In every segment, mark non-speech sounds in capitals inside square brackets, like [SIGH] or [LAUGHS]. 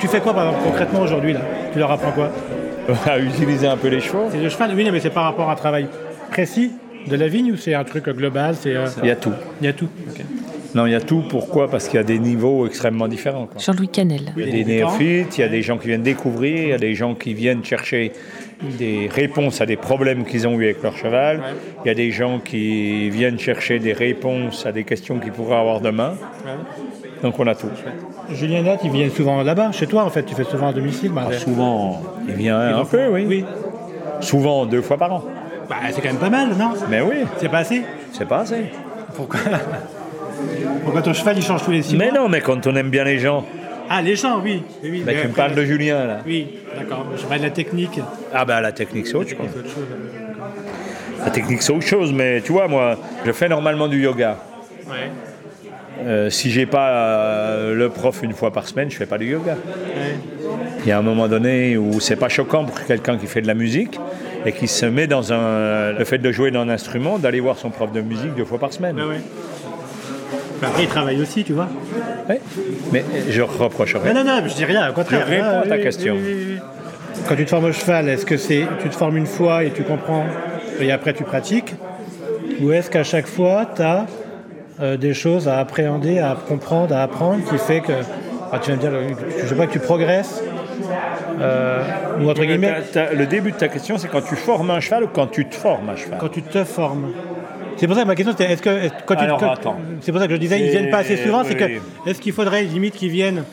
Tu fais quoi par exemple, concrètement aujourd'hui là? Tu leur apprends quoi? [LAUGHS] À utiliser un peu les chevaux. C'est le cheval, oui, mais c'est par rapport à un travail précis de la vigne ou c'est un truc global c'est, euh, Il y a tout. Il y a tout. Non, il y a tout. Pourquoi? Parce qu'il y a des niveaux extrêmement différents. quoi. Jean-Louis Canel. Il y a des néophytes, il y a des gens qui viennent découvrir, il y a des gens qui viennent chercher des réponses à des problèmes qu'ils ont eu avec leur cheval. Il y a des gens qui viennent chercher des réponses à des questions qu'ils pourraient avoir demain. Donc on a tout. Julien et Nat, ils viennent souvent là-bas, chez toi en fait, tu fais souvent à domicile. bah, Souvent, il vient un peu, oui. Souvent deux fois par an. Bah, c'est quand même pas mal, non? Mais oui, C'est pas assez? C'est pas assez. Pourquoi? Pourquoi ton cheval il change tous les six Mais mois? non, mais quand on aime bien les gens, Ah, les gens, oui. oui, oui bah, mais tu me parles de Julien là. Oui, d'accord. Je parle de la technique. Ah bah la technique c'est autre chose. La technique c'est autre chose, mais tu vois moi, je fais normalement du yoga. Ouais. Euh, si j'ai pas euh, le prof une fois par semaine, je fais pas du yoga. Il y a un moment donné où c'est pas choquant pour quelqu'un qui fait de la musique et qui se met dans un, le fait de jouer d'un instrument, d'aller voir son prof de musique deux fois par semaine. Ouais, ouais. Après, il travaille aussi, tu vois. Ouais. Mais je reprocherais. Non, non, non, je dis rien, au contraire. Je réponds Ah, à ta oui, question. oui, oui, oui. Quand tu te formes au cheval, est-ce que c'est tu te formes une fois et tu comprends et après tu pratiques? Ou est-ce qu'à chaque fois, tu as des choses à appréhender, à comprendre, à apprendre qui fait que. ah, tu viens de dire, je sais pas, que tu progresses euh, Ou entre guillemets, Ta- ta- le début de ta question, c'est quand tu formes un cheval ou quand tu te formes un cheval quand tu te formes. C'est pour ça que ma question c'était est-ce que quand tu Alors, attends. c'est pour ça que je disais ils C'est- viennent pas assez souvent, c'est que est-ce qu'il faudrait limite qu'ils viennent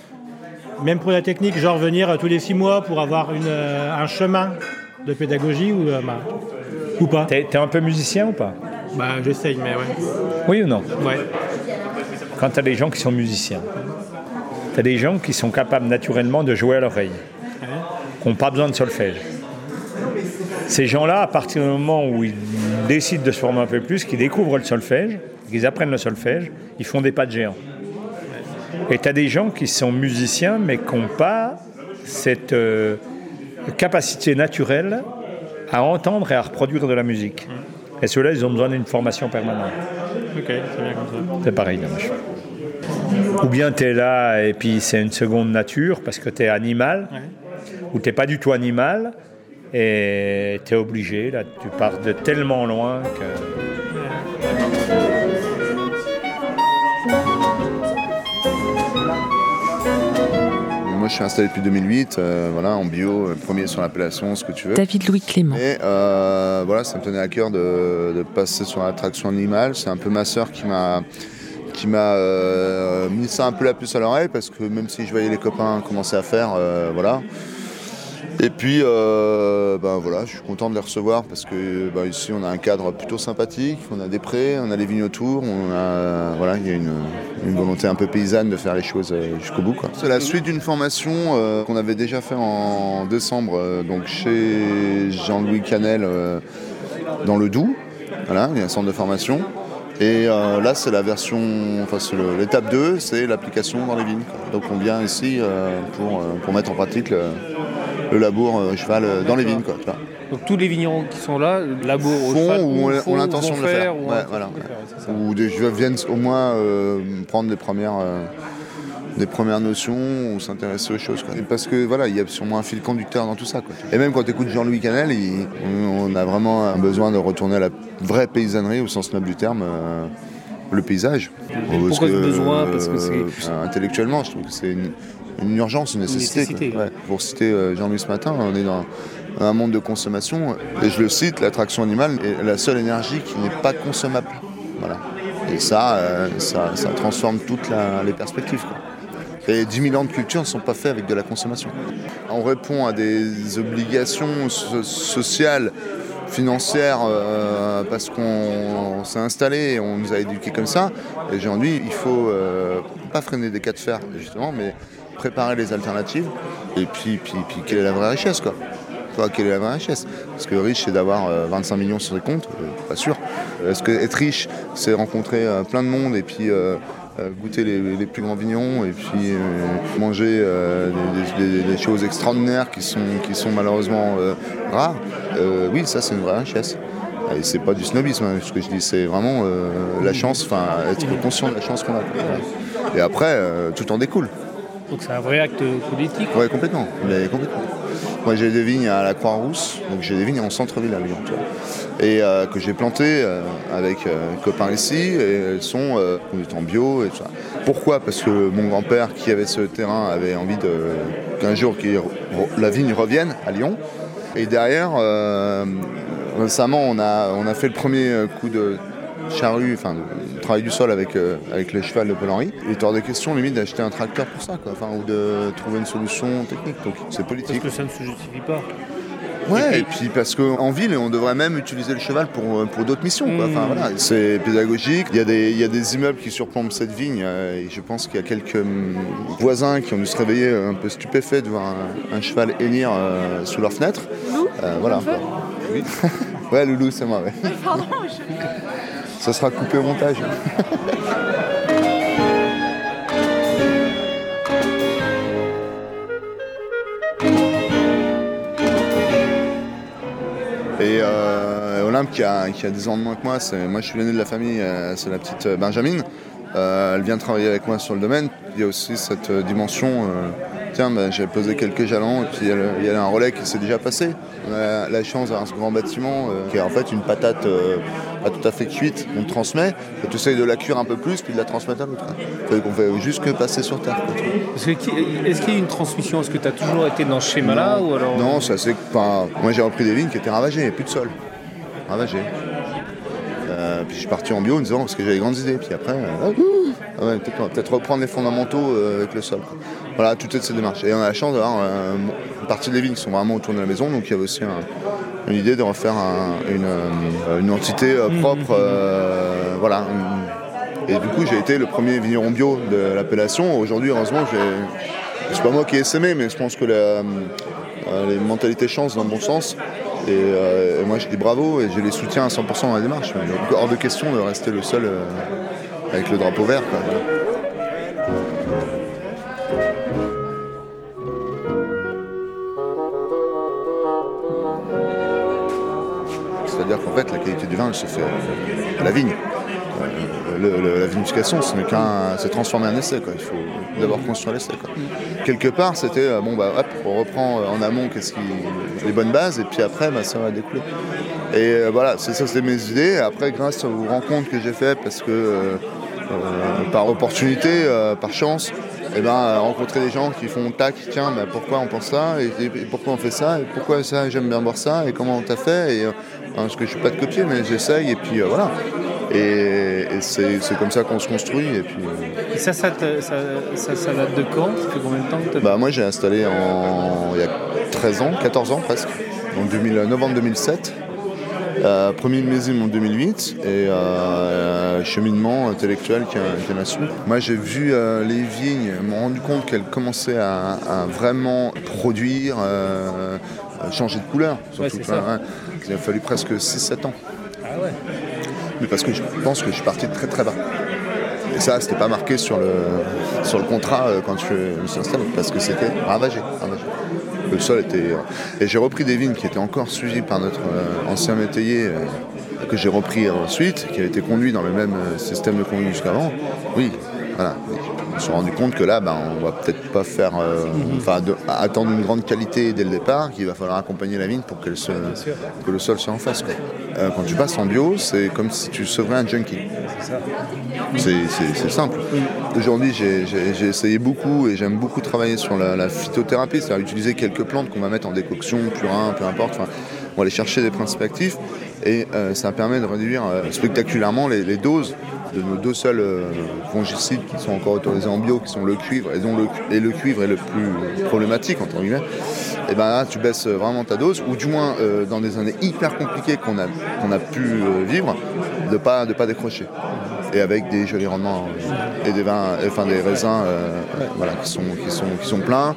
même pour la technique, genre venir euh, tous les six mois pour avoir une, euh, un chemin de pédagogie ou, euh, bah, ou pas? T'es t'es un peu musicien ou pas? Bah j'essaye mais ouais. Oui ou non? Ouais. Quand tu as des gens qui sont musiciens, tu as des gens qui sont capables naturellement de jouer à l'oreille, qui n'ont pas besoin de solfège. Ces gens-là, à partir du moment où ils décident de se former un peu plus, qu'ils découvrent le solfège, qu'ils apprennent le solfège, ils font des pas de géant. Et tu as des gens qui sont musiciens mais qui n'ont pas cette euh, capacité naturelle à entendre et à reproduire de la musique. Et ceux-là, ils ont besoin d'une formation permanente. Ok, c'est bien comme ça. C'est pareil, dommage. Ou bien tu es là et puis c'est une seconde nature parce que tu es animal, ou tu n'es pas du tout animal et tu es obligé, là, tu pars de tellement loin que. Moi, je suis installé depuis 2008, euh, voilà, en bio, euh, premier sur l'appellation, ce que tu veux. David Louis Clément. Et euh, voilà, ça me tenait à cœur de, de passer sur l'attraction animale. C'est un peu ma sœur qui m'a qui m'a euh, mis ça un peu la puce à l'oreille parce que même si je voyais les copains commencer à faire, euh, voilà. Et puis, euh, ben voilà, je suis content de les recevoir parce que ben, ici on a un cadre plutôt sympathique, on a des prés, on a les vignes autour, on a, voilà, il y a une, volonté un peu paysanne de faire les choses jusqu'au bout. C'est la suite d'une formation qu'on avait déjà fait en décembre, donc chez Jean-Louis Canel dans le Doubs. Voilà, il y a un centre de formation. Et euh, là, c'est la version, enfin, c'est l'étape 2, c'est l'application dans les vignes. quoi. Donc on vient ici euh, pour, euh, pour mettre en pratique le, le labour cheval dans les vignes. Quoi. Donc tous les vignerons qui sont là, labourent au cheval, ou ont- l'intention de le faire. ou Ouais, voilà, de faire. Ou des, viennent au moins prendre des premières, des premières notions ou s'intéresser aux choses. quoi. Et Parce que voilà, il y a sûrement un fil conducteur dans tout ça. quoi. Et même quand tu écoutes Jean-Louis Canel, il- on a vraiment un besoin de retourner à la vraie paysannerie au sens noble du terme. euh, le paysage. pourquoi ce besoin Parce que c'est- euh, intellectuellement, je trouve que c'est une, une urgence, une nécessité. nécessité, quoi. Ouais. Pour citer euh, Jean-Louis ce matin, on est dans un monde de consommation. Et je le cite, l'attraction animale est la seule énergie qui n'est pas consommable. Voilà. Et ça, euh, ça, ça transforme toutes la- les perspectives. quoi. Et 10 000 ans de culture ne sont pas faits avec de la consommation. On répond à des obligations so- sociales, financières, euh, parce qu'on s'est installé et on nous a éduqués comme ça. Et aujourd'hui, il faut euh, pas freiner des cas de fer, justement, mais préparer les alternatives. Et puis, puis, puis quelle est la vraie richesse, quoi? Quelle est la vraie richesse? Parce que riche, c'est d'avoir 25 millions sur ses comptes Pas sûr. Est-ce que être riche, c'est rencontrer plein de monde et puis goûter les, plus grands vignons et puis manger des, choses extraordinaires qui sont, qui sont malheureusement rares Oui, ça, c'est une vraie richesse. Et c'est pas du snobisme hein, ce que je dis, c'est vraiment la chance, enfin être conscient de la chance qu'on a. Et après, tout en découle. Donc c'est un vrai acte politique Oui, complètement. complètement. Moi j'ai des vignes à la Croix-Rousse, donc j'ai des vignes en centre-ville à Lyon. Et euh, que j'ai plantées euh, avec euh, un copain ici, et elles sont en bio. Pourquoi? Parce que mon grand-père qui avait ce terrain avait envie qu'un jour la vigne revienne à Lyon. Et derrière, récemment on a, on a fait le premier coup de charrue, enfin, le travail du sol avec, euh, avec le cheval de Paul-Henri. Il est hors de question, limite, d'acheter un tracteur pour ça, quoi, enfin, ou de trouver une solution technique. Donc, c'est politique. Parce que ça ne se justifie pas. Ouais, et puis, parce qu'en ville, on devrait même utiliser le cheval pour, euh, pour d'autres missions. Quoi. Enfin, voilà, c'est pédagogique. Il y, a des, il y a des immeubles qui surplombent cette vigne. Euh, et je pense qu'il y a quelques hum, voisins qui ont dû se réveiller un peu stupéfaits de voir un, cheval hennir sous leur fenêtre. voilà. Oui. [LAUGHS] ouais, Loulou, c'est moi. Ouais. Pardon, ça sera coupé au montage. Et euh, Olympe qui a, qui a 10 ans de moins que moi, moi je suis l'aîné de la famille, euh, c'est la petite euh, Benjamine. elle vient travailler avec moi sur le domaine. Il y a aussi cette dimension tiens, ben, j'ai posé quelques jalons et puis il y, a un relais qui s'est déjà passé. On a la chance d'avoir ce grand bâtiment euh, qui est en fait une patate euh, pas tout à fait cuite qu'on transmet. Et tu essayes de la cuire un peu plus puis de la transmettre à l'autre. qu'on fait juste que passer sur terre. Est-ce qu'il y a une transmission? Est-ce que tu as toujours été dans ce schéma-là ou alors... Non, c'est assez. moi j'ai repris des vignes qui étaient ravagées, il n'y a plus de sol. Ravagées. Euh, puis je suis parti en bio en disant parce que j'avais grandes idées. Puis après, euh, peut-être reprendre les fondamentaux euh, avec le sol. Voilà, toutes ces démarches. Et on a la chance d'avoir une partie des vignes qui sont vraiment autour de la maison. Donc il y avait aussi une idée de refaire une, entité propre. voilà. Et du coup, j'ai été le premier vigneron bio de l'appellation. Aujourd'hui, heureusement, c'est pas moi qui ai sémé, mais je pense que les mentalités changent dans le bon sens. Euh, et, moi je dis bravo et je les soutiens à 100% dans la démarche. Donc, hors de question de rester le seul euh, avec le drapeau vert. C'est-à-dire qu'en fait la qualité du vin elle se fait à la vigne la vinification, c'est transformer un essai. Il faut d'abord construire l'essai. Quelque part, c'était euh, bon bah on reprend euh, en amont qu'est-ce qui, les bonnes bases, et puis après, bah, ça va découler. Et euh, voilà, c'est ça, c'était mes idées. Après, grâce aux rencontres que j'ai faites, parce que par opportunité, par chance, et eh ben, rencontrer des gens qui font tac, tiens, bah, pourquoi on pense ça, et, pourquoi on fait ça, et pourquoi ça, j'aime bien boire ça, et comment on t'a fait, parce que je suis pas de copier, mais j'essaye, et puis voilà. Et, c'est comme ça qu'on se construit. Et, puis, euh. ça, ça, ça, date de quand? Ça combien de temps bah, Moi, j'ai installé en, il y a 13 ans, 14 ans presque, en 2000, novembre 2007. Euh, premier millésime en 2008 et euh, cheminement intellectuel qui, qui a suivi. Moi j'ai vu les vignes, me rendu compte qu'elles commençaient à, vraiment produire, changer de couleur. Surtout, il a fallu presque 6-7 ans. Ah ouais mais parce que je pense que je suis parti de très très bas. Et ça, c'était pas marqué sur le, sur le contrat euh, quand je me suis installé, parce que c'était ravagé, Le sol était. Euh, et j'ai repris des vignes qui étaient encore suivies par notre euh, ancien métayer, que j'ai repris ensuite, qui a été conduit dans le même système de conduite jusqu'avant. Oui, voilà. Me suis rendu compte que là, ben, on va peut-être pas faire, enfin, attendre une grande qualité dès le départ, qu'il va falloir accompagner la vigne pour que le sol soit en face. Euh, quand tu passes en bio, c'est comme si tu sevrais un junkie. C'est simple. Aujourd'hui, j'ai essayé beaucoup et j'aime beaucoup travailler sur la, phytothérapie, c'est-à-dire utiliser quelques plantes qu'on va mettre en décoction, purin, peu importe. on va aller chercher des principes actifs et euh, ça permet de réduire euh, spectaculairement les, doses de nos deux seuls fongicides qui sont encore autorisés en bio, qui sont le cuivre, et dont le, cuivre est le plus problématique, entre guillemets et eh ben là tu baisses vraiment ta dose, ou du moins euh, dans des années hyper compliquées qu'on a, pu euh, vivre, de pas, de pas décrocher. Et avec des jolis rendements et des vins, enfin des raisins voilà, qui, sont, qui, pleins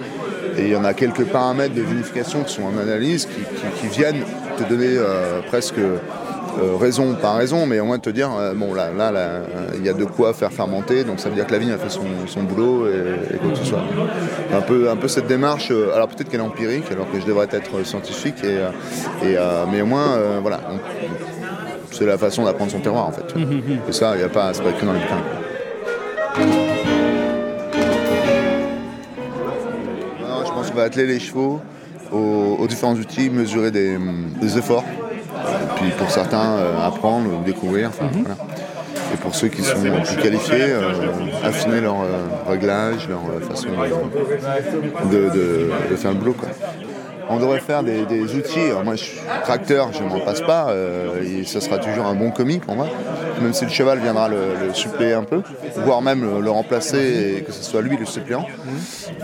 Et il y en a quelques paramètres de vinification qui sont en analyse, qui, viennent te donner euh, presque euh, raison par raison, mais au moins de te dire, euh, bon là, là, il y a de quoi faire fermenter, donc ça veut dire que la vigne a fait son, son boulot et, et quoi que ce soit. Un peu, un peu cette démarche, euh, alors peut-être qu'elle est empirique, alors que je devrais être scientifique, et, et, mais au moins, voilà, c'est la façon d'apprendre son terroir en fait. Et ça, il y a pas, c'est pas écrit dans les bouquins. Non, je pense qu'on va atteler les chevaux aux, aux différents outils, mesurer des, des efforts. Puis pour certains, euh, apprendre ou découvrir. enfin, voilà. Et pour ceux qui sont plus qualifiés, euh, affiner leur euh, réglage, leur euh, façon de, de- de- de faire le boulot. quoi. On devrait faire des, des outils. Alors moi, je suis tracteur, je m'en passe pas. euh, et ça sera toujours un bon commis pour moi. Même si le cheval viendra le, suppléer un peu, voire même le, remplacer et que ce soit lui le suppléant.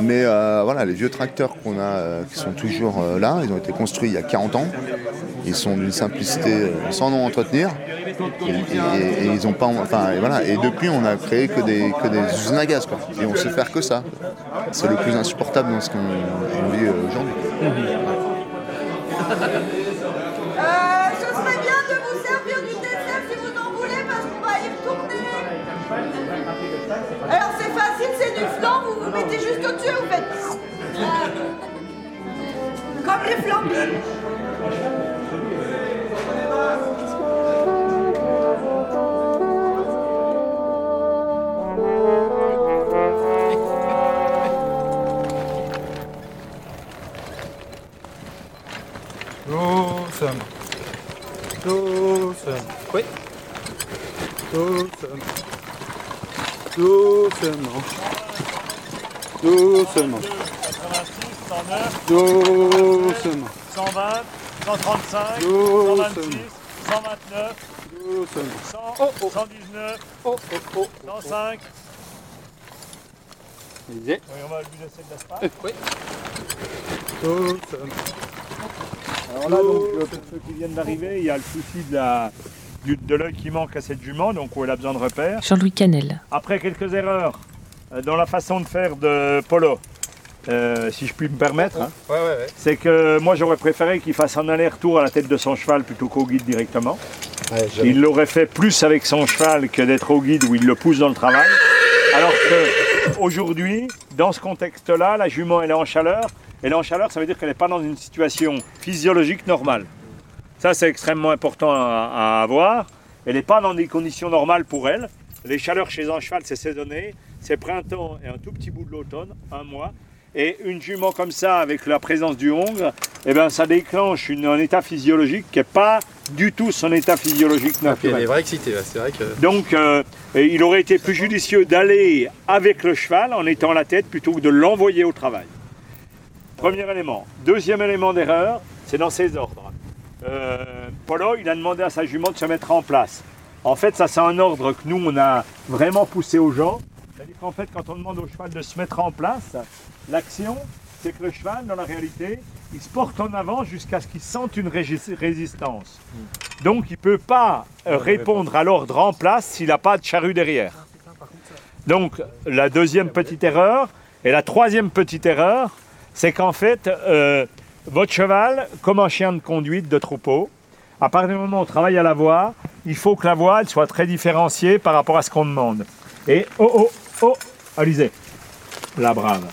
Mais euh, voilà, les vieux tracteurs qu'on a, euh, qui sont toujours euh, là, ils ont été construits il y a 40 ans. Ils sont d'une simplicité sans nom entretenir. Et, depuis, on a créé que des que. Et on sait faire que ça. C'est le plus insupportable dans ce qu'on on vit aujourd'hui. [LAUGHS] Kommer det flom? Doucement. 109, Doucement. 120, 135, Doucement. 126, 129, Doucement. 100, Oh, oh. 119, Oh, oh, oh. 105. Lisez. Oui, on va lui laisser de l'espace. Oui. Doucement. Alors là, donc, euh, pour ceux qui viennent d'arriver, il y a le souci de la- de l'œil qui manque à cette jument, donc où elle a besoin de repères. Jean-Louis Canel. Après quelques erreurs dans la façon de faire de Polo, euh, si je puis me permettre, hein, Ouais, ouais, ouais. c'est que moi j'aurais préféré qu'il fasse un aller-retour à la tête de son cheval plutôt qu'au guide directement. Il l'aurait fait plus avec son cheval que d'être au guide où il le pousse dans le travail. Alors que aujourd'hui, dans ce contexte-là, la jument elle est en chaleur. Elle est en chaleur, ça veut dire qu'elle n'est pas dans une situation physiologique normale. Ça, c'est extrêmement important à, à avoir. Elle n'est pas dans des conditions normales pour elle. Les chaleurs chez un cheval, c'est saisonné. C'est printemps et un tout petit bout de l'automne, un mois. Et une jument comme ça, avec la présence du hongre, eh ben, ça déclenche une- un état physiologique qui n'est pas du tout son état physiologique est naturel. vraiment excitée, là. c'est vrai que. Donc, euh, il aurait été plus judicieux d'aller avec le cheval en étant la tête plutôt que de l'envoyer au travail. Premier élément. Deuxième élément d'erreur, c'est dans ses ordres. Euh, Polo, il a demandé à sa jument de se mettre en place. En fait, ça, c'est un ordre que nous, on a vraiment poussé aux gens. C'est-à-dire qu'en fait, quand on demande au cheval de se mettre en place, l'action, c'est que le cheval, dans la réalité, il se porte en avant jusqu'à ce qu'il sente une résistance. Donc, il ne peut pas euh, répondre à l'ordre en place s'il n'a pas de charrue derrière. Donc, la deuxième petite erreur. Et la troisième petite erreur, c'est qu'en fait, euh, votre cheval, comme un chien de conduite de troupeau, à partir du moment où on travaille à la voix, il faut que la voix elle soit très différenciée par rapport à ce qu'on demande. Et oh oh oh, Alizé, la brave.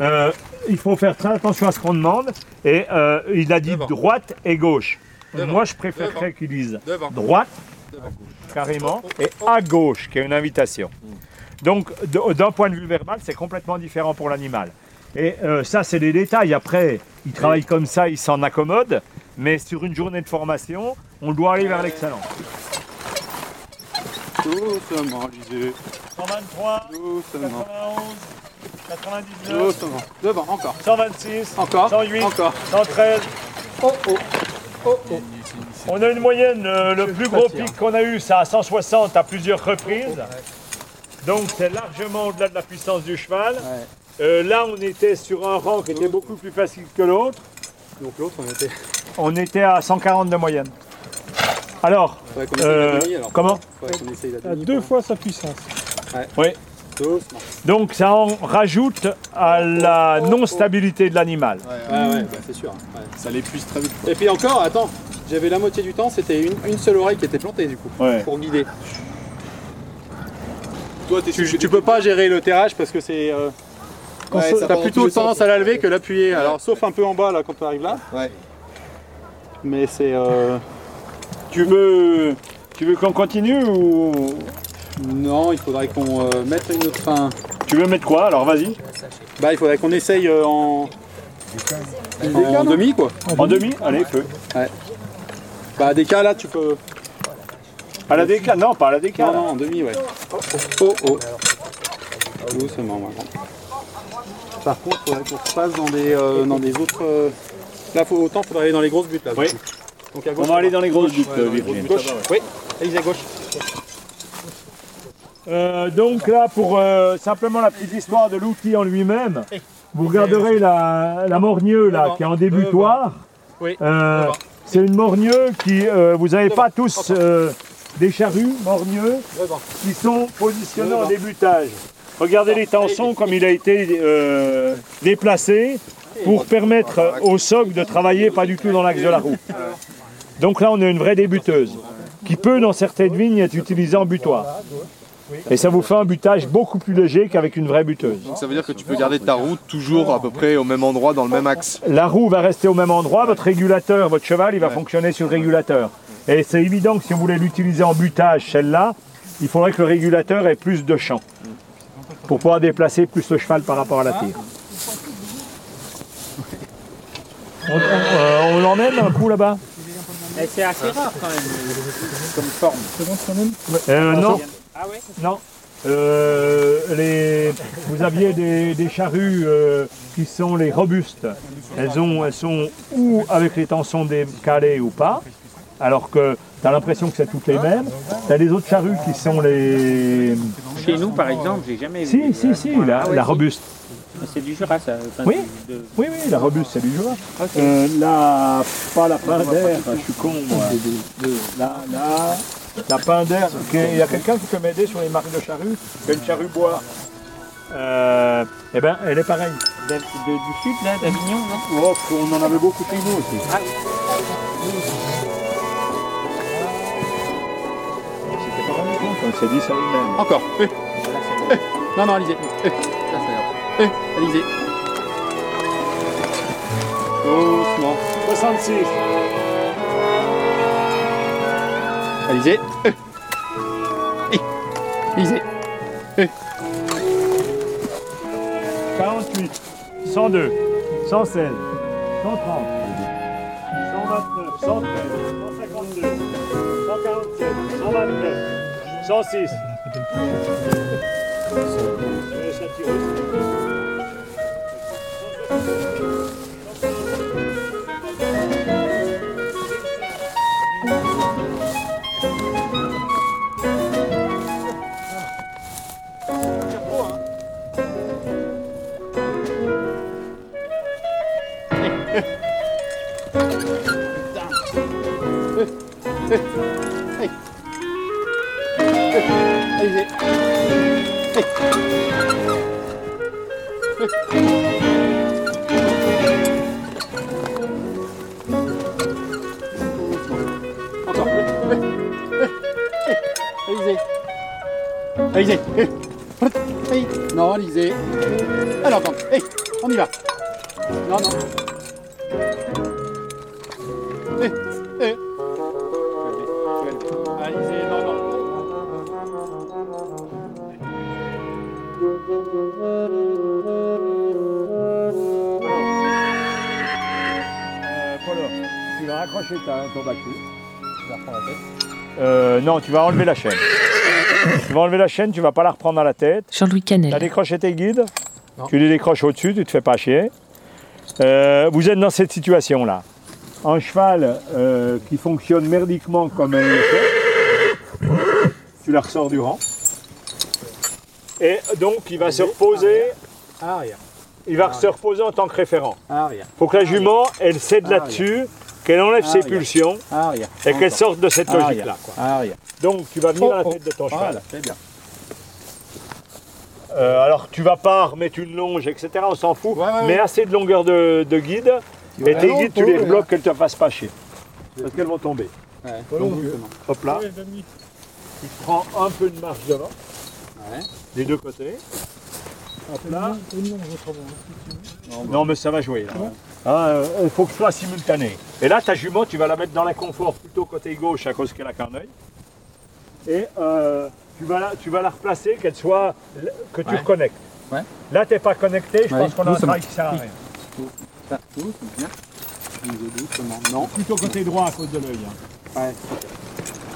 Euh, il faut faire très attention à ce qu'on demande. Et euh, il a dit Devant. droite et gauche. Devant. Moi, je préférerais qu'il dise Devant. droite, carrément, et à gauche, qui est une invitation. Donc, d'un point de vue verbal, c'est complètement différent pour l'animal. Et euh, ça, c'est des détails. Après, il travaille comme ça, il s'en accommode. Mais sur une journée de formation, on doit aller vers l'excellence. Doucement, lisez. 123, Doucement. 91, 99, Doucement. Devant, encore. 126, Encore. 108, Encore. 113. Oh, oh. Oh, oh. On a une moyenne, euh, le plus gros pic qu'on a eu, c'est à 160 à plusieurs reprises. Donc c'est largement au-delà de la puissance du cheval. Euh, là, on était sur un rang qui était beaucoup plus facile que l'autre. Donc l'autre, on était. On était à 140 de moyenne. Alors, Faudrait qu'on essaye euh, la demi alors. comment Faudrait qu'on essaye la À demi. deux fois sa puissance. Oui. Doucement. Donc ça en rajoute à la non-stabilité de l'animal. Ouais, ouais, bah, c'est sûr. ouais. Ça l'épuise très vite. Et puis encore, attends, j'avais la moitié du temps, c'était une, une seule oreille qui était plantée du coup, Ouais. pour guider. Toi, tu, tu peux pas gérer le terrage parce que c'est. Euh, ça T'as part dans plutôt les tendance à la lever que l'appuyer. Alors, sauf un peu en bas là quand tu arrives là. Ouais. Mais c'est. euh, Tu veux, tu veux qu'on continue ou Non, il faudrait qu'on euh, mette une autre fin. tu veux mettre quoi Alors vas-y. Bah, il faudrait qu'on essaye euh, en. En demi quoi. En demi? Allez, feu. Bah, des cas là, tu peux. À la décale Non, pas à la décale. Non, non, en demi, ouais. Oh, oh. Doucement, maintenant. Par contre, il faudrait qu'on repasse dans des, euh, dans des autres. euh, Là, faut, autant faudrait aller dans les grosses buttes là. Oui. Donc à On gauche. va aller dans les grosses buttes, Ouais, dans les Virginie. grosses buttes. Gauche. Oui, allez à gauche. Euh, donc là, pour euh, simplement la petite histoire de l'outil en lui-même, vous regarderez la, la morgneux là, qui est en débutoir. Oui. Euh, c'est une morgneux qui, euh, vous n'avez pas tous des charrues morgneux qui sont positionnés en débutage. Regardez les tensions comme il a été déplacé pour permettre au soc de travailler pas du tout dans l'axe de la roue. Donc là, on a une vraie débuteuse qui peut, dans certaines vignes, être utilisée en butoir. Et ça vous fait un butage beaucoup plus léger qu'avec une vraie buteuse. Donc ça veut dire que tu peux garder ta roue toujours à peu près au même endroit, dans le même axe. La roue va rester au même endroit, votre régulateur, votre cheval, il va fonctionner sur le régulateur. Et c'est évident que si vous voulez l'utiliser en butage, celle-là, il faudrait que le régulateur ait plus de champ pour pouvoir déplacer plus le cheval par rapport à la tire. On, on, euh, on l'emmène un coup là-bas? C'est assez rare quand même, comme forme. Euh, Non. Ah ouais Non. Euh, les, vous aviez des, des charrues euh, qui sont les robustes. Elles, ont, elles sont ou avec les tensions décalées ou pas, alors que tu as l'impression que c'est toutes les mêmes. Tu as les autres charrues qui sont les... Chez nous, par exemple, j'ai jamais Si, vu. si, si, la, Ah ouais, la si. robuste. C'est du Jura, ça. enfin, Oui. de- Oui, oui, la robuste, c'est du Jura. Euh, là, pas la pain d'air, je suis con, moi. Là, là, la pain d'air. ok, Il y a quelqu'un qui peut m'aider sur les marques de charrue Il y a une charrue bois. Euh, eh bien, elle est pareille. de- de- du sud, là, d'Avignon, non? Oh, on en avait beaucoup chez nous aussi. Ah. C'était pas rendu compte, on s'est dit ça lui-même. Encore. Eh. Eh. Non, non, Alizé. Eh. Eh. Alizé. Doucement. 66. Alizé. Eh. Eh. Alizé. 48, 102, 116, 130, 129, 113, 152, 147, 129, 106. Je laisse la Eh. Non, Alizé. Alors, attends. Eh. On y va. Non, non. Eh. Eh. Alizé, non, non. Euh, Polo, tu vas raccrocher ta, ton bacu. Euh, non, tu vas enlever la chaîne. Tu vas enlever la chaîne, tu vas pas la reprendre à la tête. Jean-Louis Tu as Canel. décroché tes guides, tu les décroches au-dessus, tu te fais pas chier. Euh, vous êtes dans cette situation-là. Un cheval euh, qui fonctionne merdiquement comme elle le fait, tu la ressors du rang. Et donc il va se reposer, Arrière. il va se reposer en tant que référent. Arrière. Il faut que la jument, elle cède là-dessus, qu'elle enlève ses pulsions et qu'elle sorte de cette logique-là. Donc tu vas venir à la Oh, tête de ton cheval. Euh, alors tu vas pas remettre une longe, etc. On s'en fout. Ouais, ouais, ouais. Mais assez de longueur de, de guide. Et tes guides, tu les bloques qu'elles te fassent pas chier. Parce qu'elles vont tomber. Ouais, Donc. Hop là. Tu prends un peu de marche devant, Ouais. des deux côtés. Hop là. Non, mais ça va jouer. là. Ah, euh, Il faut que ce soit simultané. Et là, ta jument, tu vas la mettre dans l'inconfort plutôt côté gauche à cause qu'elle a qu'un œil. Et euh, tu, vas la, tu vas la replacer, qu'elle soit. que tu Ouais. reconnectes. Ouais. Là, t'es pas connecté, je Ouais, pense qu'on a un travail qui sert à rien. Bien. Non. Plutôt côté droit à cause de l'œil. hein.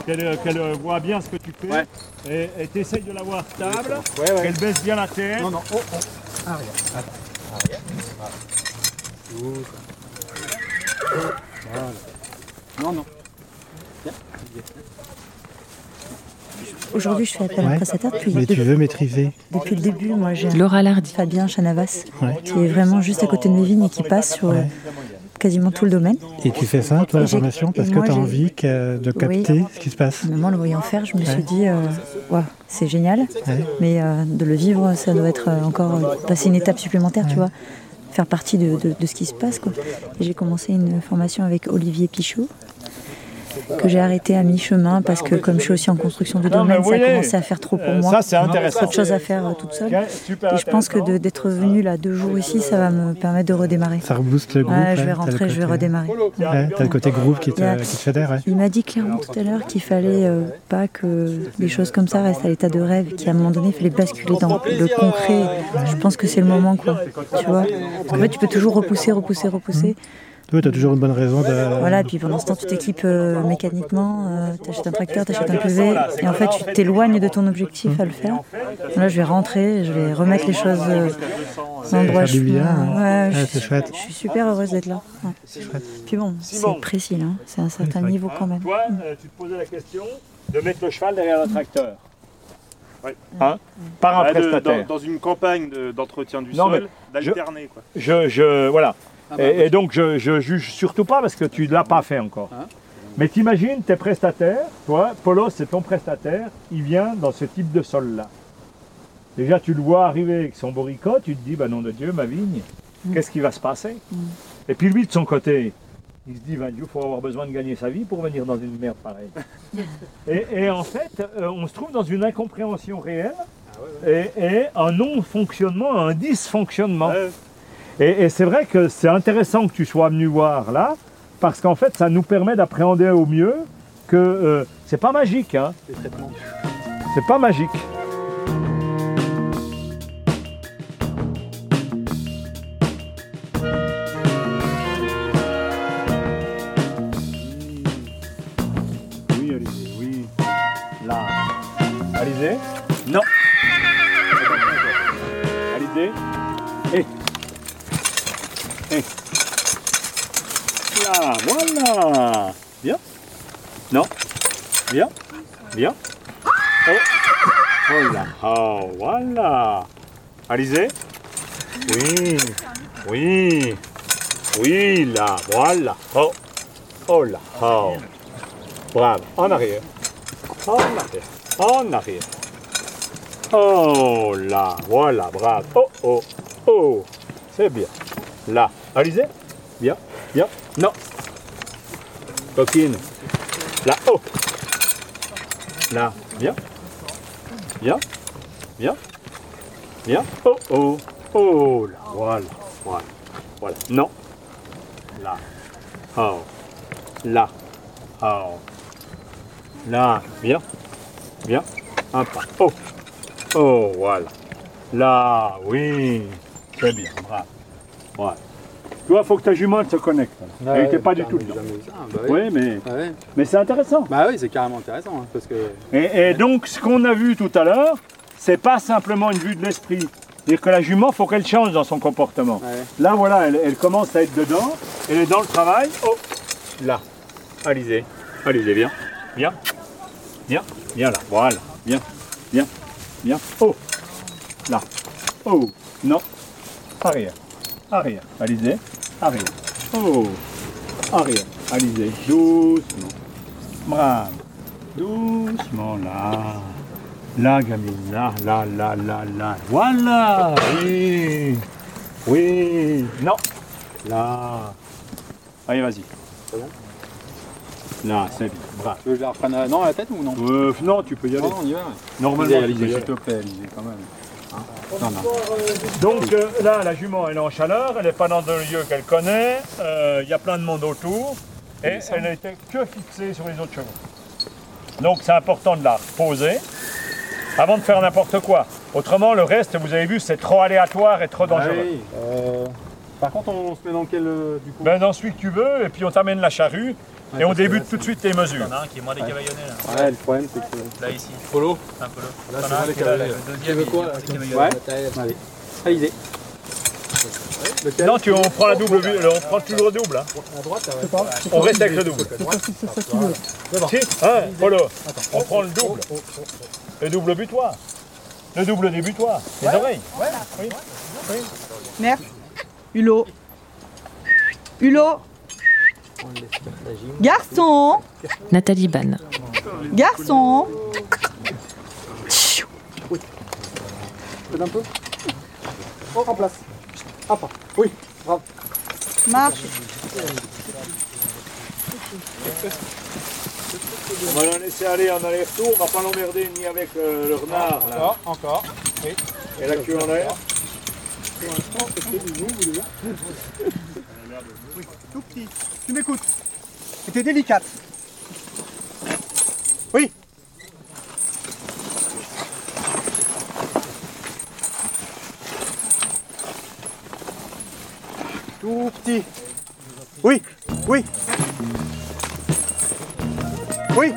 Qu'elle euh, voit bien ce que tu fais. Et et t'essayes de l'avoir stable, Ouais, ouais. qu'elle baisse bien la tête. Non, non. Oh, oh. Arrière. Attends. Arrière. Voilà. Doucement. Voilà. Non, non. Bien. Aujourd'hui, je fais appel à un Ouais. prestataire depuis, Mais tu veux maîtriser. depuis le début. Moi, j'ai Laura Lardy. Fabien Chanavas, Ouais. qui est vraiment juste à côté de mes vignes et qui passe sur Ouais. quasiment tout le domaine. Et tu fais ça, toi, la formation, parce que moi, tu as envie que- de capter ce qui se passe. Moment, le voyant faire, je me Ouais. suis dit, euh, c'est génial, Ouais. mais euh, de le vivre, ça doit être euh, encore euh, passer une étape supplémentaire, tu vois, faire partie de, de- ce qui se passe. J'ai commencé une formation avec Olivier Pichot, que j'ai arrêté à mi-chemin parce que comme je suis aussi en construction de domaine, ça a commencé à faire trop pour euh, moi. ça, c'est intéressant. Trop de choses à faire euh, toute seule. Et je pense que d'être venue là deux jours ici, ça va me permettre de redémarrer. Ça rebooste le groupe. Ouais, je vais rentrer, je vais redémarrer. Ouais, t'as le côté groupe qui te, qui te fédère. Ouais. Il m'a dit clairement tout à l'heure qu'il fallait euh, pas que des choses comme ça restent à l'état de rêve, qu'à un moment donné, il fallait basculer dans le concret. Je pense que c'est le moment, quoi. Tu vois? Parce qu'en fait, tu peux toujours repousser, repousser, repousser. Toi, t'as toujours une bonne raison de. Voilà, et puis pendant ce temps, tu t'équipes euh, mécaniquement, euh, t'achètes un tracteur, t'achètes un PV, et en fait, tu t'éloignes de ton objectif à le faire. Là, je vais rentrer, je vais remettre les choses euh, dans l'endroit. Du bien, chemin. ouais. Ouais, Ouais, je- c'est chouette. Je suis super heureuse d'être là. Ouais. Puis bon, c'est précis, là. C'est un certain niveau quand même. Toi, euh, tu te posais la question de mettre le cheval derrière le tracteur. Hein Par un Bah, prestataire. dans, dans une campagne de- d'entretien du Non, sol, je- d'alterner. quoi. Je, je, voilà. Ah bah, et, et donc, je, je juge surtout pas parce que tu ne l'as pas fait encore. Hein Mais t'imagines, tes prestataires, toi, Polo, c'est ton prestataire, il vient dans ce type de sol-là. Déjà, tu le vois arriver avec son boricot, tu te dis, bah nom de Dieu, ma vigne, qu'est-ce qui va se passer Et puis lui, de son côté, il se dit, ben Dieu, il faut avoir besoin de gagner sa vie pour venir dans une merde pareille. [LAUGHS] et, et en fait, euh, on se trouve dans une incompréhension réelle et, et un non-fonctionnement, un dysfonctionnement. Et, et c'est vrai que c'est intéressant que tu sois venu voir là, parce qu'en fait, ça nous permet d'appréhender au mieux que euh, c'est pas magique, hein. C'est pas magique. Oui, Alizé, oui. Là. Alizé? Non. Alizé? Là, voilà. Bien. Non. Bien. Bien. Oh. Oh. Oh, voilà. Alizé Oui. Oui. Oui, là. Voilà. Oh. Oh là. Oh. Bravo. En arrière. En arrière. En arrière. Oh là. Voilà. Bravo. Oh, oh. Oh. C'est bien. Là. Alizé? Bien. Bien. Non. Coquine. Là. Oh. Là. Bien. Bien. Bien. Bien. Oh oh. Oh là. Voilà. Voilà. Voilà. Non. Là. Oh. Là. Oh. Là. Bien. Bien. Un pas. Oh. Oh, voilà. Là. Oui. Très bien. Bravo. Voilà. Tu vois, il faut que ta jument elle se connecte. Elle n'était pas du tout dedans. Ah, bah oui. Oui, mais, Ah ouais. mais c'est intéressant. Bah oui, c'est carrément intéressant, hein, parce que... Et, et donc, ce qu'on a vu tout à l'heure, c'est pas simplement une vue de l'esprit. C'est-à-dire que la jument, faut qu'elle change dans son comportement. Ouais. Là, voilà, elle, elle commence à être dedans, elle est dans le travail. Oh, là. Alizé. Alizé, viens. Viens. Viens. Viens là. Voilà. Viens. Viens. Viens. Oh. Là. Oh. Non. Arrière. Arrière. Alizé. Arrière. Oh. Arrière. Alizé. Doucement. Bravo. Doucement là. Là, gamine, là, là, là, là, là. Voilà Oui Oui Non Là Allez, vas-y. Là, c'est bien. Bravo. Tu veux que je la reprenne à... non, à la tête ou non? Euh, non, tu peux y aller. Non, on y va. Normalement, aller. s'il te plaît, quand même. Non, non. Donc euh, là, la jument, elle est en chaleur, elle n'est pas dans un lieu qu'elle connaît, euh, il y a plein de monde autour, et elle n'était que fixée sur les autres chevaux. Donc c'est important de la poser avant de faire n'importe quoi. Autrement, le reste, vous avez vu, c'est trop aléatoire et trop dangereux. Ah oui, euh, Par contre, on se met dans quel du coup? Ben, dans celui que tu veux, et puis on t'amène la charrue, et on débute là, tout de suite les mesures. Il y en a un qui est moins décavaillonné là. Ouais, le problème c'est que. Là ici. Polo Un polo. Là, c'est moins décavaillonné. le deuxième, il est moins décavaillonné. Ouais Allez. Allez, Lequel Non, tu, on prend la double, vue- on prend toujours le double. hein. À droite, On reste avec le double. Si, hein, Polo, on prend le double. Le double butoir. Le double des butoirs. Les oreilles. Oui. Oui. Merde. Hulot. Hulot. Garçon. Nathalie Ban. Garçon. Un peu. Oh, en place. Hop. Oui, bravo. Marche. On va la laisser aller en aller-retour. On va pas l'emmerder ni avec euh, le renard là, Encore, encore. Oui. et la queue en l'air. Oui, tout petit. Tu m'écoutes. C'était délicate. Oui. Tout petit. Oui, oui. Oui.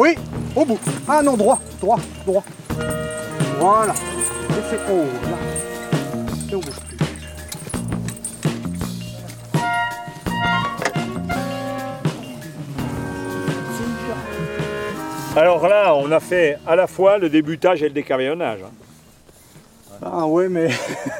Oui, au bout. Ah non, droit, droit, droit. Voilà. Laissez. Oh là. Alors là, on a fait à la fois le débutage et le décavillonnage. hein. Ah ouais, mais.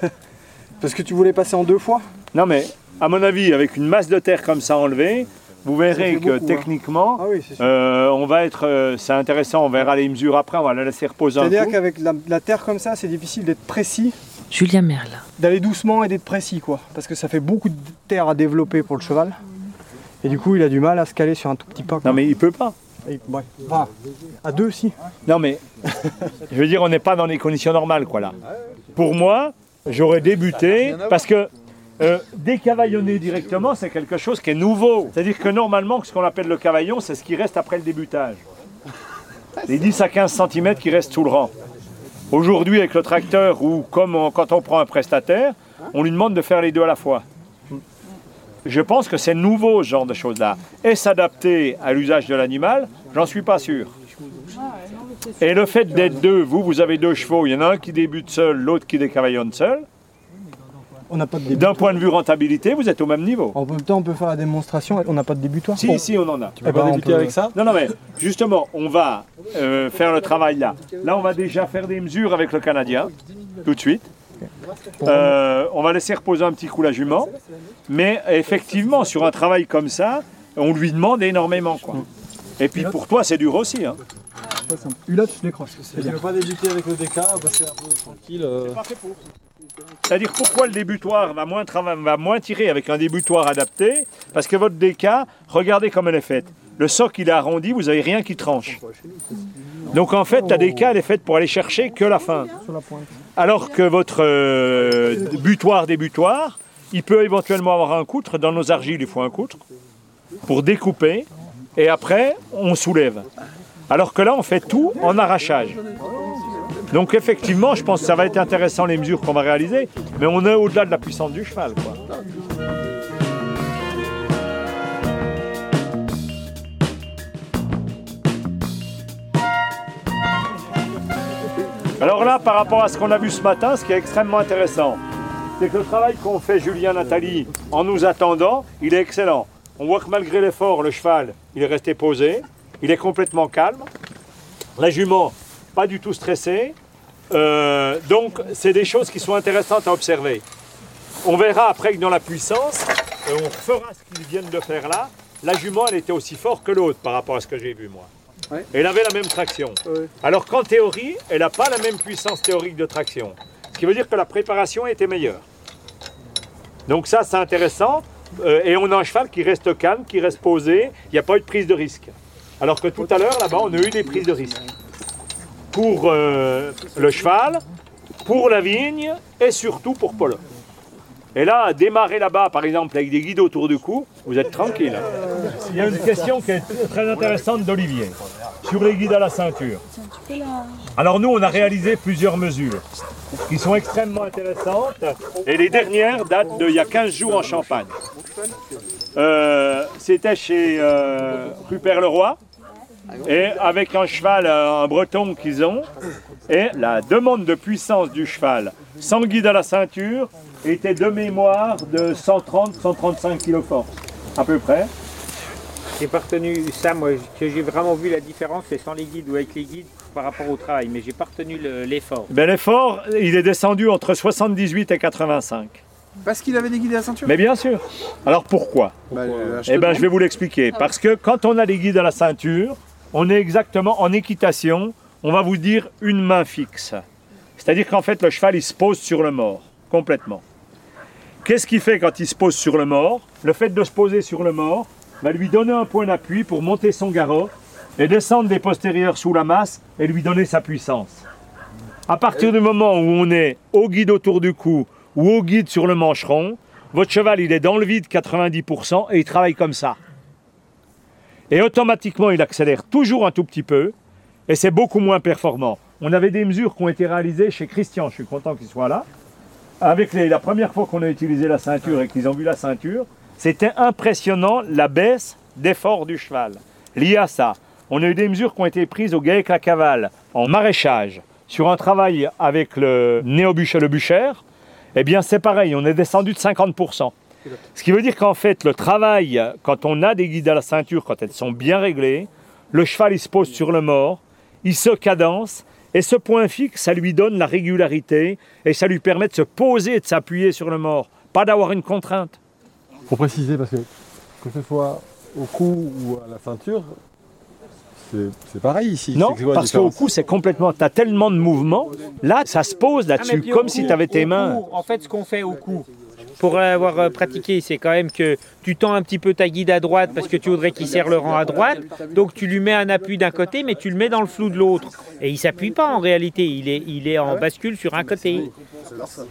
[LAUGHS] Parce que tu voulais passer en deux fois? Non mais, à mon avis, avec une masse de terre comme ça enlevée, vous verrez que beaucoup, hein. techniquement, Ah oui, euh, on va être, euh, c'est intéressant, on verra les mesures après, on va la laisser reposer un C'est-à-dire qu'avec la, la terre comme ça, c'est difficile d'être précis, Julien Merle. d'aller doucement et d'être précis, quoi. Parce que ça fait beaucoup de terre à développer pour le cheval. Et du coup, il a du mal à se caler sur un tout petit pas. quoi. Non mais il peut pas. Et- ouais. Enfin, à deux, si. Non mais, [LAUGHS] je veux dire, on n'est pas dans les conditions normales, quoi là. Pour moi, j'aurais débuté parce que euh, décavaillonner directement, c'est quelque chose qui est nouveau. C'est-à-dire que normalement, ce qu'on appelle le cavaillon, c'est ce qui reste après le débutage. [LAUGHS] Les 10 à 15 cm qui restent sous le rang. Aujourd'hui, avec le tracteur ou comme on- quand on prend un prestataire, on lui demande de faire les deux à la fois. Je pense que c'est nouveau ce genre de choses-là. Et s'adapter à l'usage de l'animal, j'en suis pas sûr. Et le fait d'être deux, vous, vous avez deux chevaux, il y en a un qui débute seul, l'autre qui décavaillonne seul. On n'a pas de début. D'un point de vue rentabilité, vous êtes au même niveau. En même temps, on peut faire la démonstration, on n'a pas de débutoir. Si, si, on en a. Tu peux pas débuter avec ça Non, non, mais justement, on va euh, faire le travail là. Là, on va déjà faire des mesures avec le Canadien, tout de suite. Euh, on va laisser reposer un petit coup la jument. Mais effectivement, sur un travail comme ça, on lui demande énormément. Quoi. Et puis pour toi, c'est dur aussi. Hein. Hulot, je décroche. Tu veux pas débuter avec le DK, passer un peu tranquille. euh, C'est-à-dire pourquoi le débutoir va moins, va moins tirer avec un débutoir adapté? Parce que votre DK, regardez comme elle est faite. Le socle il est arrondi, vous n'avez rien qui tranche. Donc en fait, la DK elle est faite pour aller chercher que la fin. Alors que votre euh, butoir débutoir, il peut éventuellement avoir un coutre. Dans nos argiles, il faut un coutre pour découper. Et après, on soulève. Alors que là, on fait tout en arrachage. Donc effectivement, je pense que ça va être intéressant les mesures qu'on va réaliser, mais on est au-delà de la puissance du cheval. Alors là, par rapport à ce qu'on a vu ce matin, ce qui est extrêmement intéressant, c'est que le travail qu'ont fait Julien Nathalie en nous attendant, il est excellent. On voit que malgré l'effort, le cheval, il est resté posé, il est complètement calme. La jument, pas du tout stressée. Euh, donc, c'est des choses qui sont intéressantes à observer. On verra après que dans la puissance, euh, on fera ce qu'ils viennent de faire là, la jument, elle était aussi forte que l'autre par rapport à ce que j'ai vu, moi. Ouais. Elle avait la même traction. Alors qu'en théorie, elle n'a pas la même puissance théorique de traction. Ce qui veut dire que la préparation était meilleure. Donc ça, c'est intéressant. Euh, et on a un cheval qui reste calme, qui reste posé. Il n'y a pas eu de prise de risque. Alors que tout à l'heure, là-bas, on a eu des prises de risque. Pour euh, le cheval, pour la vigne et surtout pour Polo. Et là, démarrer là-bas, par exemple, avec des guides autour du cou, vous êtes tranquille. Il y a une question qui est très intéressante d'Olivier sur les guides à la ceinture. Alors nous, on a réalisé plusieurs mesures qui sont extrêmement intéressantes et les dernières datent d'il y a 15 jours en Champagne. Euh, C'était chez euh, Rupert Leroy et avec un cheval, euh, un breton qu'ils ont et la demande de puissance du cheval sans guide à la ceinture était de mémoire de 130-135 kg force à peu près. J'ai pas retenu ça, moi, que j'ai vraiment vu la différence, c'est sans les guides ou avec les guides par rapport au travail, mais j'ai pas retenu le- l'effort. Ben, L'effort, il est descendu entre 78 et 85. Parce qu'il avait des guides à la ceinture? Mais bien sûr. Alors pourquoi? Bah, Eh bien, je vais vous l'expliquer. Parce que quand on a les guides à la ceinture, on est exactement en équitation, on va vous dire une main fixe. C'est-à-dire qu'en fait, le cheval, il se pose sur le mort, complètement. Qu'est-ce qu'il fait quand il se pose sur le mort? Le fait de se poser sur le mort va lui donner un point d'appui pour monter son garrot et descendre des postérieurs sous la masse et lui donner sa puissance. À partir du moment où on est au guide autour du cou ou au guide sur le mancheron, votre cheval il est dans le vide 90% et il travaille comme ça. Et automatiquement il accélère toujours un tout petit peu et c'est beaucoup moins performant. On avait des mesures qui ont été réalisées chez Christian, je suis content qu'il soit là. Avec les- la première fois qu'on a utilisé la ceinture et qu'ils ont vu la ceinture, c'était impressionnant la baisse d'effort du cheval. Lié à ça, on a eu des mesures qui ont été prises au GAEC la cavale en maraîchage sur un travail avec le néobucher le bûcher. Eh bien, c'est pareil, on est descendu de 50%. Ce qui veut dire qu'en fait, le travail, quand on a des guides à la ceinture, quand elles sont bien réglées, le cheval il se pose sur le mort, il se cadence, et ce point fixe, ça lui donne la régularité, et ça lui permet de se poser et de s'appuyer sur le mort, pas d'avoir une contrainte. Faut préciser parce que que ce soit au cou ou à la ceinture, c'est c'est pareil ici. Non, la parce qu'au cou, c'est complètement. Tu as tellement de mouvements. Là, ça se pose Ah, là-dessus, puis comme au si tu avais tes mains. cou, en fait, ce qu'on fait au cou, pour avoir euh, pratiqué, c'est quand même que tu tends un petit peu ta guide à droite parce que tu voudrais qu'il serre le rang à droite. Donc tu lui mets un appui d'un côté, mais tu le mets dans le flou de l'autre. Et il s'appuie pas en réalité, il est, il est en bascule sur un côté.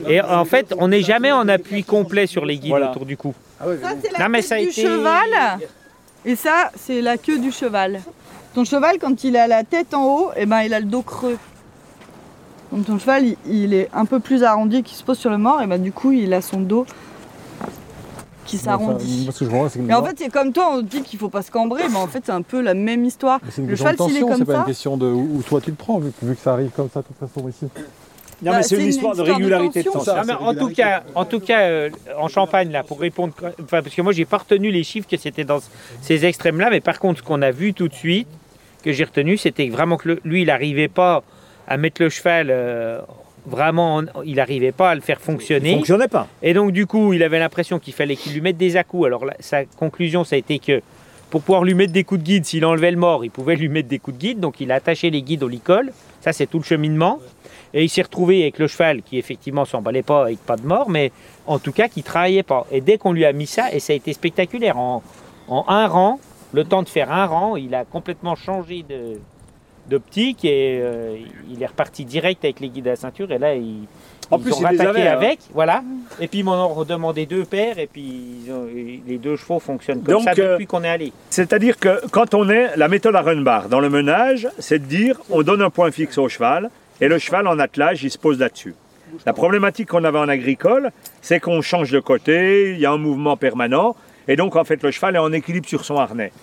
Et en fait, on n'est jamais en appui complet sur les guides Voilà. autour du cou. Ça, c'est la Non, mais tête ça a du été- cheval. Et ça, c'est la queue du cheval. Ton cheval, quand il a la tête en haut, eh ben, il a le dos creux. Donc ton cheval, il, il est un peu plus arrondi, qu'il se pose sur le mort, et ben, du coup, il a son dos qui s'arrondit. Que je vois, c'est Mais en fait, c'est comme toi, on dit qu'il faut pas se cambrer, mais en fait, c'est un peu la même histoire. c'est une Le question de cheval, s'il est tension, c'est comme pas ça, une question de où, où toi tu le prends, vu, vu que ça arrive comme ça de toute façon ici. Non, Bah, mais c'est une histoire de régularité de tension. tension. Ah, mais en tout cas, en tout cas, euh, en Champagne là, pour répondre, enfin, parce que moi j'ai pas retenu les chiffres que c'était dans ces extrêmes-là, mais par contre, ce qu'on a vu tout de suite, que j'ai retenu, c'était vraiment que le- lui, il n'arrivait pas à mettre le cheval euh, vraiment, en- il n'arrivait pas à le faire Il fonctionner. fonctionnait pas. Et donc du coup, il avait l'impression qu'il fallait qu'il lui mette des à-coups. Alors là, sa conclusion, ça a été que pour pouvoir lui mettre des coups de guide, s'il enlevait le mort, il pouvait lui mettre des coups de guide. Donc il a attaché les guides au licol. Ça, c'est tout le cheminement. Et il s'est retrouvé avec le cheval qui effectivement s'emballait pas avec pas de mort, mais en tout cas qui travaillait pas. Et dès qu'on lui a mis ça, et ça a été spectaculaire, en, en un rang, le temps de faire un rang, il a complètement changé de d'optique et euh, il est reparti direct avec les guides à la ceinture et là il, En ils plus, ont il les avait, hein. avec, voilà. Et puis ils m'en ont redemandé deux paires et puis ils ont- les deux chevaux fonctionnent comme Donc, ça euh, depuis qu'on est allé. C'est-à-dire que quand on est, la méthode à run bar dans le menage, c'est de dire on donne un point fixe au cheval et le cheval en attelage, il se pose là-dessus. La problématique qu'on avait en agricole, c'est qu'on change de côté, il y a un mouvement permanent et donc en fait le cheval est en équilibre sur son harnais.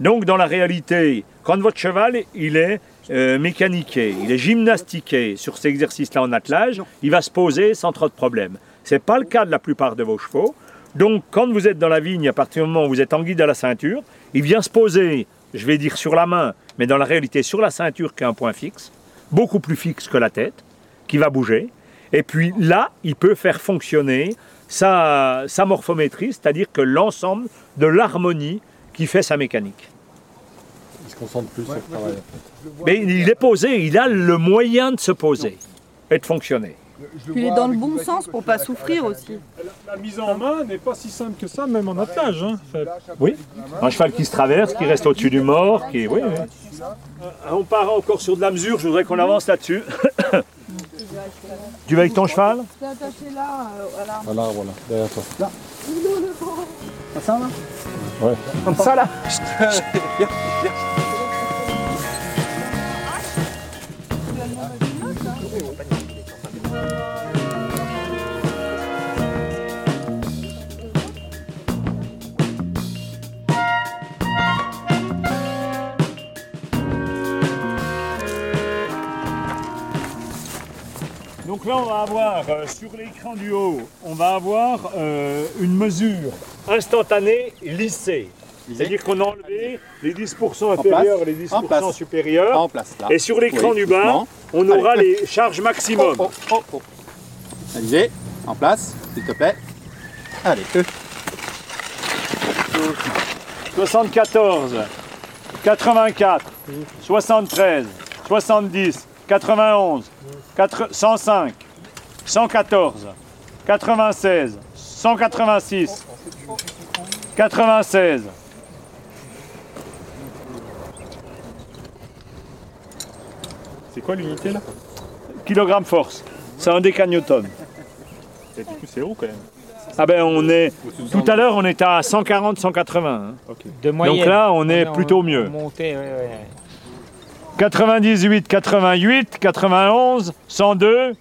Donc dans la réalité, quand votre cheval il est euh, mécaniqué, il est gymnastiqué sur ces exercices-là en attelage, il va se poser sans trop de problèmes. Ce n'est pas le cas de la plupart de vos chevaux. Donc quand vous êtes dans la vigne, à partir du moment où vous êtes en guide à la ceinture, il vient se poser, je vais dire sur la main, mais dans la réalité sur la ceinture qui est un point fixe, beaucoup plus fixe que la tête, qui va bouger. Et puis là, il peut faire fonctionner sa, sa morphométrie, c'est-à-dire que l'ensemble de l'harmonie qui fait sa mécanique. Il se concentre plus sur le travail. Mais il est posé, il a le moyen de se poser et de fonctionner. Puis il est dans le bon sens pour pas souffrir aussi. La mise en main n'est pas si simple que ça, même en attelage. Hein. Fait- Oui, un cheval qui se traverse, qui reste au-dessus du mort, qui... Oui, oui. Euh, On part encore sur de la mesure, je voudrais qu'on avance là-dessus. tu vas avec ton cheval? Attaché là, euh, à l'arbre. Voilà, voilà, derrière toi. Là. Ça là Ouais. Comme ça là [LAUGHS] Donc là, on va avoir euh, sur l'écran du haut, on va avoir euh, une mesure instantanée lissée. C'est-à-dire qu'on a enlevé les 10% inférieurs et les En 10% place. supérieurs. En place, là. Et sur l'écran Oui, du bas, on aura Allez. les charges maximum. Oh, oh, oh. Alizé, en place, s'il te plaît. Allez, euh. 74, 84, 73, 70, 91, 4 105, 114, 96, 186, 96. C'est quoi l'unité là? Kilogramme force. C'est un décanewton. Et Du coup, c'est haut quand même. Ah ben on est. Tout à l'heure on était à 140, 180. hein. De moyenne. Donc là on est plutôt on mieux. montait, ouais, ouais. 98, 88, 91, 102,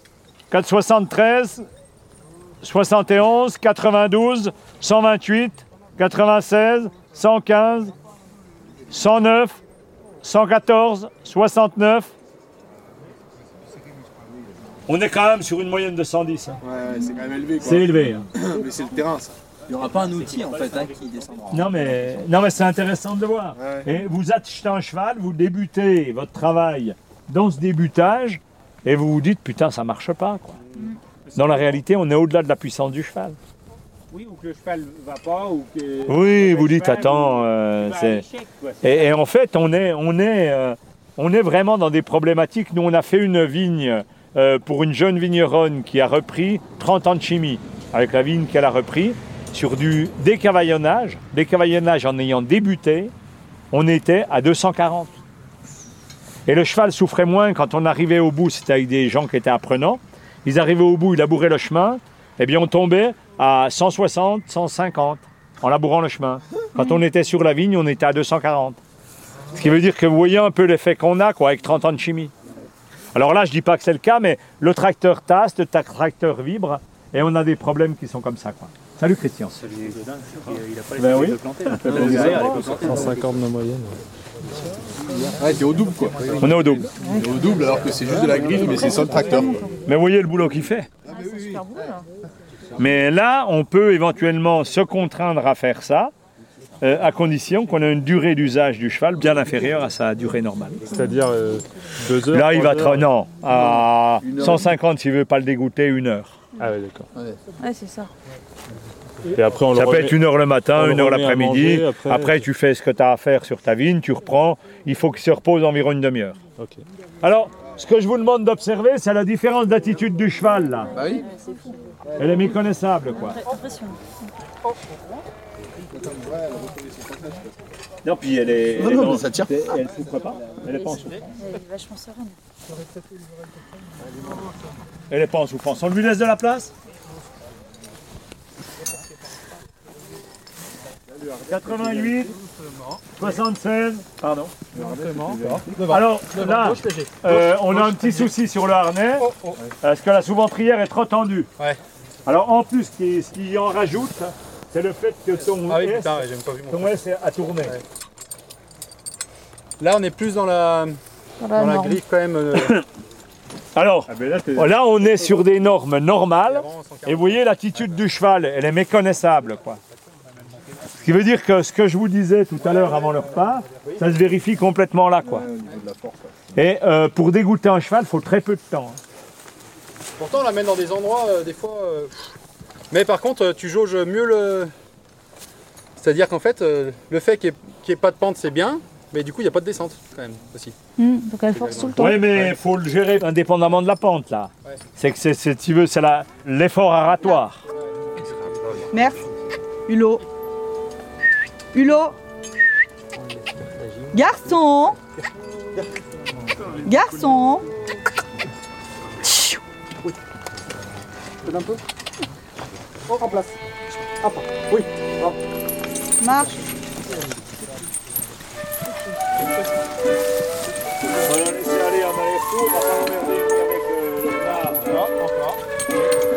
473, 71, 92, 128, 96, 115, 109, 114, 69. On est quand même sur une moyenne de 110. hein. Ouais, ouais, c'est quand même élevé. C'est élevé. hein. Mais c'est le terrain, ça. Il n'y aura pas un outil en fait hein, qui descendra. Non mais, non mais c'est intéressant de voir. Et vous achetez un cheval, vous débutez votre travail dans ce débutage et vous vous dites putain ça marche pas quoi. Dans la réalité on est au-delà de la puissance du cheval. Oui, ou que le cheval va pas, ou que. Oui, le vous dites cheval, attends, ou- euh, c'est- et en fait on est, on, est, euh, on est vraiment dans des problématiques. Nous on a fait une vigne euh, pour une jeune vigneronne qui a repris 30 ans de chimie avec la vigne qu'elle a repris sur du décavaillonnage. Décavaillonnage en ayant débuté, on était à 240. Et le cheval souffrait moins quand on arrivait au bout, c'était avec des gens qui étaient apprenants. Ils arrivaient au bout, ils labouraient le chemin, et bien on tombait à 160, 150 en labourant le chemin. Quand on était sur la vigne, on était à 240. Ce qui veut dire que vous voyez un peu l'effet qu'on a quoi, avec 30 ans de chimie. Alors là, je dis pas que c'est le cas, mais le tracteur tasse, le tracteur vibre, et on a des problèmes qui sont comme ça. Quoi. Salut Christian. Il a pas Ben oui. 150 de moyenne. Ouais, t'es au double quoi. On est au double. T'es au double alors que c'est juste de la griffe, mais c'est sur le tracteur. Mais vous voyez le boulot qu'il fait. Beau là. Mais là, on peut éventuellement se contraindre à faire ça, euh, à condition qu'on ait une durée d'usage du cheval bien inférieure à sa durée normale. C'est-à-dire euh, deux heures Là, il va tra- non, à Une heure. 150 s'il veut pas le dégoûter, une heure. Ah ouais, d'accord. Ouais, c'est ça. Et après, on le Ça peut remet- être une heure le matin, on une heure l'après-midi. Après... après- tu fais ce que tu as à faire sur ta vigne, tu reprends. Il faut qu'il se repose environ une demi-heure. Alors, ce que je vous demande d'observer, c'est la différence d'attitude du cheval, là. Bah oui. Elle est méconnaissable, quoi. Non, puis elle est... Non, elle est non, dans- ça tire. Elle souffre pas Elle est pas en souffrance. Elle est vachement sereine. Elle est pas en souffrance. On lui laisse de la place? 88, 76, pardon. Alors là, euh, on a un petit souci sur le harnais, parce que la sous-ventrière est trop tendue. Alors en plus, ce qui, en rajoute, c'est le fait que ton Ah oui, S, putain, pas vu mon ton S a tourné. Là, on est plus dans la, Dans la quand même. euh, [COUGHS] Alors, Ah ben là, là, on est sur des normes normales. Et vous voyez, l'attitude du cheval, elle est méconnaissable. Quoi. Ce qui veut dire que ce que je vous disais tout à l'heure avant le repas, ça se vérifie complètement là. quoi. Et euh, pour dégoûter un cheval, il faut très peu de temps. Hein. Pourtant, on l'amène dans des endroits, euh, des fois. Euh, mais par contre, tu jauges mieux le. C'est-à-dire qu'en fait, le fait qu'il n'y ait, pas de pente, c'est bien, mais du coup, il n'y a pas de descente quand même aussi. Hmm, donc elle force tout le temps. Oui, mais il faut le gérer indépendamment de la pente là. C'est que c'est, tu veux, c'est l'effort aratoire. Merci. Hulot. Hulot Garçon Garçon un peu oh, en place. Hop. Oui. Hop. Marche. On va laisser aller en aller-retour, on va pas l'emmerder avec euh, le bras. encore.